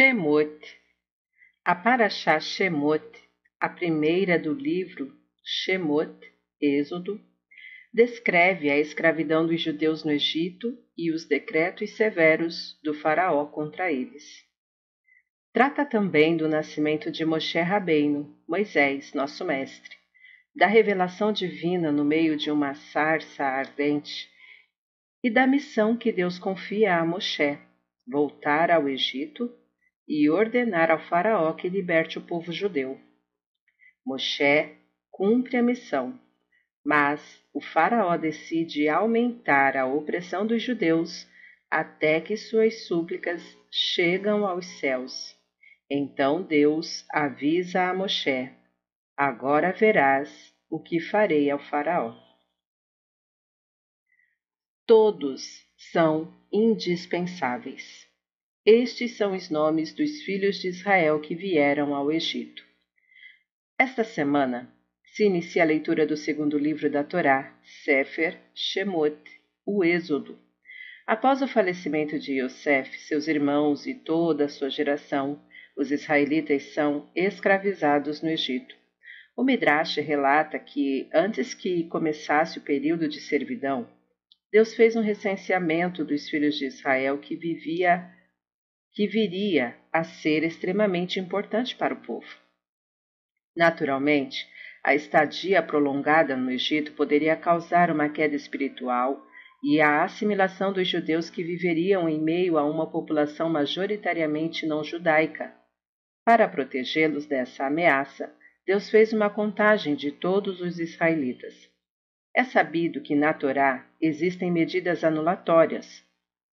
Shemot. A Parashá Shemot, a primeira do livro Shemot, Êxodo, descreve a escravidão dos judeus no Egito e os decretos severos do faraó contra eles. Trata também do nascimento de Moshe Rabbeinu, Moisés, nosso mestre, da revelação divina no meio de uma sarça ardente e da missão que Deus confia a Moshe, voltar ao Egito e ordenar ao Faraó que liberte o povo judeu. Moshe cumpre a missão, mas o Faraó decide aumentar a opressão dos judeus até que suas súplicas chegam aos céus. Então Deus avisa a Moshe: Agora verás o que farei ao Faraó. Todos são indispensáveis. Estes são os nomes dos filhos de Israel que vieram ao Egito. Esta semana se inicia a leitura do segundo livro da Torá, Sefer Shemot, o Êxodo. Após o falecimento de Yosef, seus irmãos e toda a sua geração, os israelitas são escravizados no Egito. O Midrash relata que, antes que começasse o período de servidão, Deus fez um recenseamento dos filhos de Israel que vivia que viria a ser extremamente importante para o povo. Naturalmente, a estadia prolongada no Egito poderia causar uma queda espiritual e a assimilação dos judeus que viveriam em meio a uma população majoritariamente não judaica. Para protegê-los dessa ameaça, Deus fez uma contagem de todos os israelitas. É sabido que na Torá existem medidas anulatórias,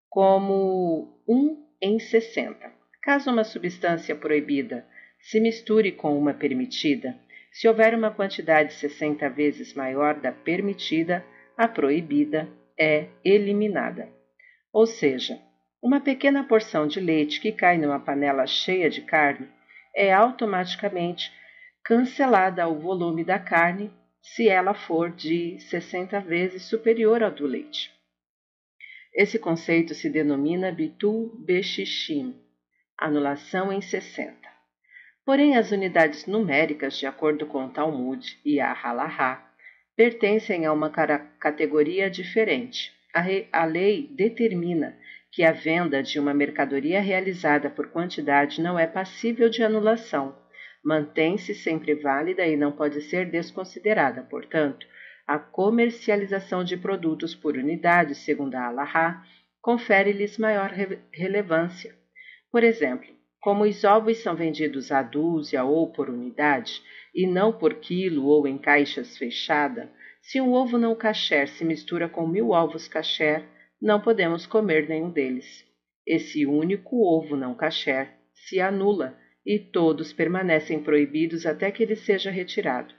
como um em 60. Caso uma substância proibida se misture com uma permitida, se houver uma quantidade 60 vezes maior da permitida, a proibida é eliminada. Ou seja, uma pequena porção de leite que cai numa panela cheia de carne é automaticamente cancelada ao volume da carne se ela for de 60 vezes superior ao do leite. Esse conceito se denomina Bitul Beshishim, anulação em 60. Porém, as unidades numéricas, de acordo com o Talmud e a Halahá, pertencem a uma categoria diferente. A, a lei determina que a venda de uma mercadoria realizada por quantidade não é passível de anulação, mantém-se sempre válida e não pode ser desconsiderada. Portanto, a comercialização de produtos por unidade, segundo a Allahá, confere-lhes maior re relevância. Por exemplo, como os ovos são vendidos à dúzia ou por unidade, e não por quilo ou em caixas fechadas, se um ovo não kasher se mistura com mil ovos kasher, não podemos comer nenhum deles. Esse único ovo não kasher se anula e todos permanecem proibidos até que ele seja retirado.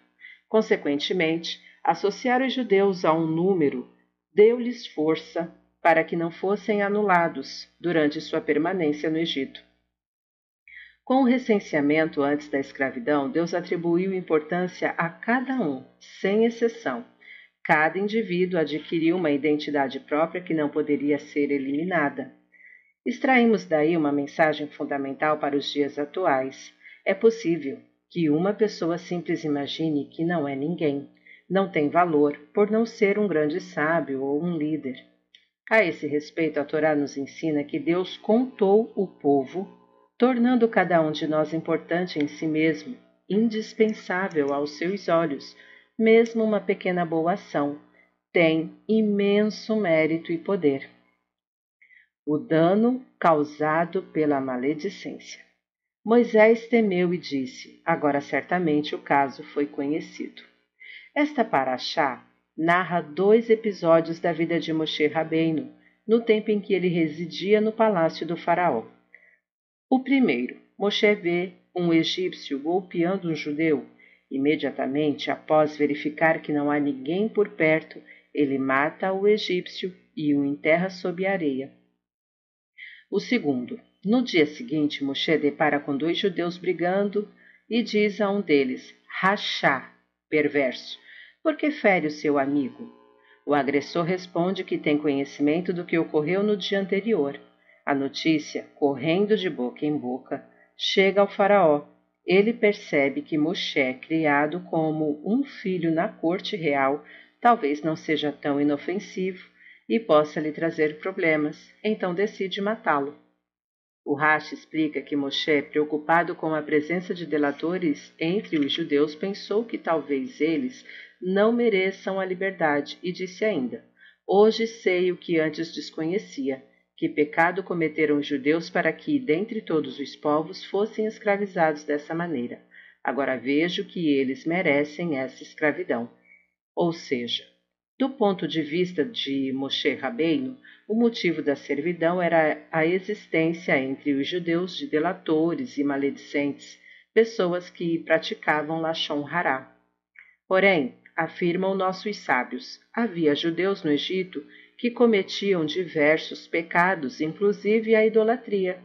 Consequentemente, associar os judeus a um número deu-lhes força para que não fossem anulados durante sua permanência no Egito. Com o recenseamento antes da escravidão, Deus atribuiu importância a cada um, sem exceção. Cada indivíduo adquiriu uma identidade própria que não poderia ser eliminada. Extraímos daí uma mensagem fundamental para os dias atuais. É possível que uma pessoa simples imagine que não é ninguém, não tem valor por não ser um grande sábio ou um líder. A esse respeito, a Torá nos ensina que Deus contou o povo, tornando cada um de nós importante em si mesmo, indispensável aos seus olhos, mesmo uma pequena boa ação, tem imenso mérito e poder. O dano causado pela maledicência. Moisés temeu e disse: Agora certamente o caso foi conhecido. Esta paraxá narra dois episódios da vida de Moshe Rabbeinu, no tempo em que ele residia no palácio do faraó. O primeiro, Moshe vê um egípcio golpeando um judeu. Imediatamente após verificar que não há ninguém por perto, ele mata o egípcio e o enterra sob a areia. O segundo, no dia seguinte, Moshe depara com dois judeus brigando e diz a um deles, Rachá, perverso, por que fere o seu amigo? O agressor responde que tem conhecimento do que ocorreu no dia anterior. A notícia, correndo de boca em boca, chega ao faraó. Ele percebe que Moshe, criado como um filho na corte real, talvez não seja tão inofensivo e possa lhe trazer problemas, então decide matá-lo. O Rashi explica que Moshe, preocupado com a presença de delatores entre os judeus, pensou que talvez eles não mereçam a liberdade e disse ainda: Hoje sei o que antes desconhecia, que pecado cometeram os judeus para que, dentre todos os povos, fossem escravizados dessa maneira. Agora vejo que eles merecem essa escravidão. Ou seja, do ponto de vista de Moshe Rabbeinu, o motivo da servidão era a existência entre os judeus de delatores e maledicentes, pessoas que praticavam Lashon Hará. Porém, afirmam nossos sábios, havia judeus no Egito que cometiam diversos pecados, inclusive a idolatria.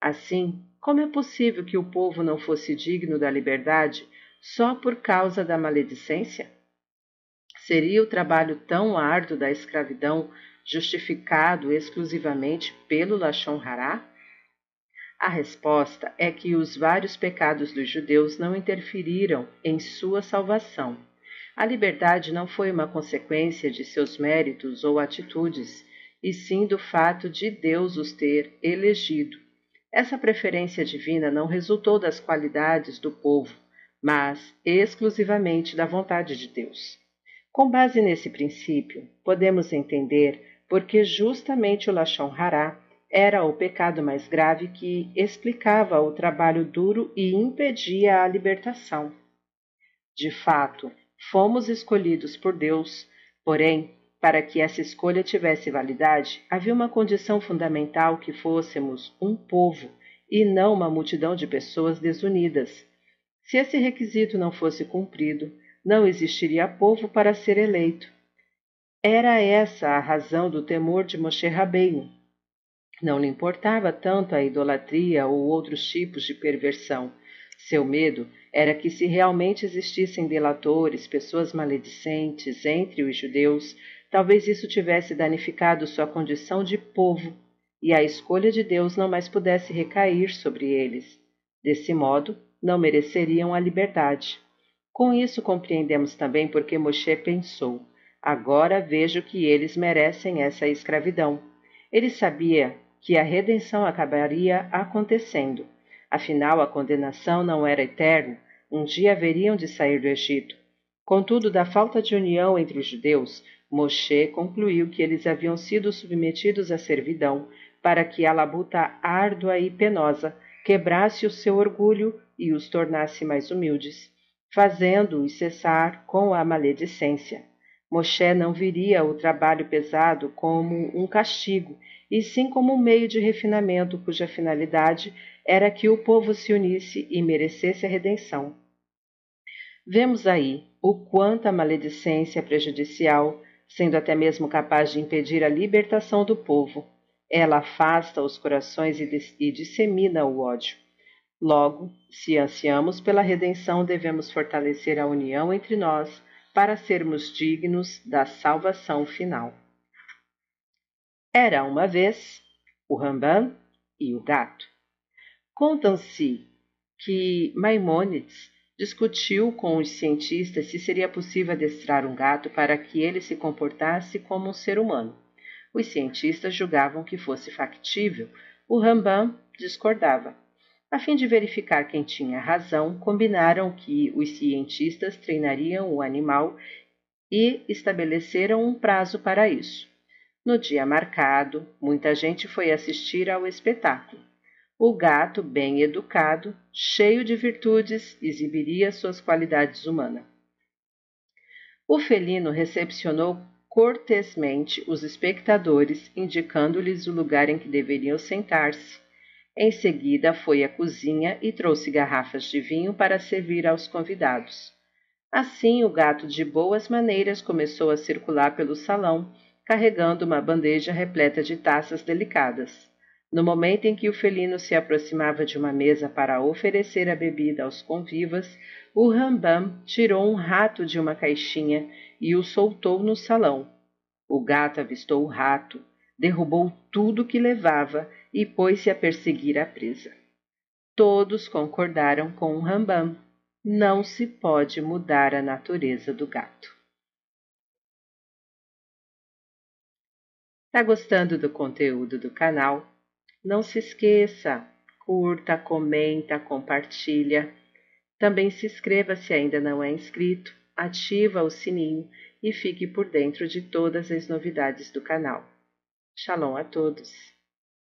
Assim, como é possível que o povo não fosse digno da liberdade só por causa da maledicência? Seria o trabalho tão árduo da escravidão justificado exclusivamente pelo Lachon Hará? A resposta é que os vários pecados dos judeus não interferiram em sua salvação. A liberdade não foi uma consequência de seus méritos ou atitudes, e sim do fato de Deus os ter elegido. Essa preferência divina não resultou das qualidades do povo, mas exclusivamente da vontade de Deus. Com base nesse princípio, podemos entender porque justamente o Lachon Hará era o pecado mais grave que explicava o trabalho duro e impedia a libertação. De fato, fomos escolhidos por Deus, porém, para que essa escolha tivesse validade, havia uma condição fundamental que fôssemos um povo e não uma multidão de pessoas desunidas. Se esse requisito não fosse cumprido, não existiria povo para ser eleito. Era essa a razão do temor de Moshe Rabbeinu. Não lhe importava tanto a idolatria ou outros tipos de perversão. Seu medo era que se realmente existissem delatores, pessoas maledicentes entre os judeus, talvez isso tivesse danificado sua condição de povo e a escolha de Deus não mais pudesse recair sobre eles. Desse modo, não mereceriam a liberdade. Com isso compreendemos também porque Moshe pensou: agora vejo que eles merecem essa escravidão. Ele sabia que a redenção acabaria acontecendo. Afinal, a condenação não era eterna, um dia haveriam de sair do Egito. Contudo, da falta de união entre os judeus, Moshe concluiu que eles haviam sido submetidos à servidão para que a labuta árdua e penosa quebrasse o seu orgulho e os tornasse mais humildes fazendo-os cessar com a maledicência. Moshe não viria o trabalho pesado como um castigo, e sim como um meio de refinamento cuja finalidade era que o povo se unisse e merecesse a redenção. Vemos aí o quanto a maledicência é prejudicial, sendo até mesmo capaz de impedir a libertação do povo. Ela afasta os corações e, dissemina o ódio. Logo, se ansiamos pela redenção, devemos fortalecer a união entre nós para sermos dignos da salvação final. Era uma vez o Rambam e o gato. Contam-se que Maimônides discutiu com os cientistas se seria possível adestrar um gato para que ele se comportasse como um ser humano. Os cientistas julgavam que fosse factível. O Rambam discordava. A fim de verificar quem tinha razão, combinaram que os cientistas treinariam o animal e estabeleceram um prazo para isso. No dia marcado, muita gente foi assistir ao espetáculo. O gato, bem educado, cheio de virtudes, exibiria suas qualidades humanas. O felino recepcionou cortesmente os espectadores, indicando-lhes o lugar em que deveriam sentar-se em seguida foi à cozinha e trouxe garrafas de vinho para servir aos convidados. Assim, o gato de boas maneiras começou a circular pelo salão, carregando uma bandeja repleta de taças delicadas. No momento em que o felino se aproximava de uma mesa para oferecer a bebida aos convivas, o Rambam tirou um rato de uma caixinha e o soltou no salão. O gato avistou o rato, derrubou tudo que levava e pôs-se a perseguir a presa. Todos concordaram com o Rambam. Não se pode mudar a natureza do gato. Tá gostando do conteúdo do canal? Não se esqueça, curta, comenta, compartilha. Também se inscreva se ainda não é inscrito, ativa o sininho e fique por dentro de todas as novidades do canal. Shalom a todos!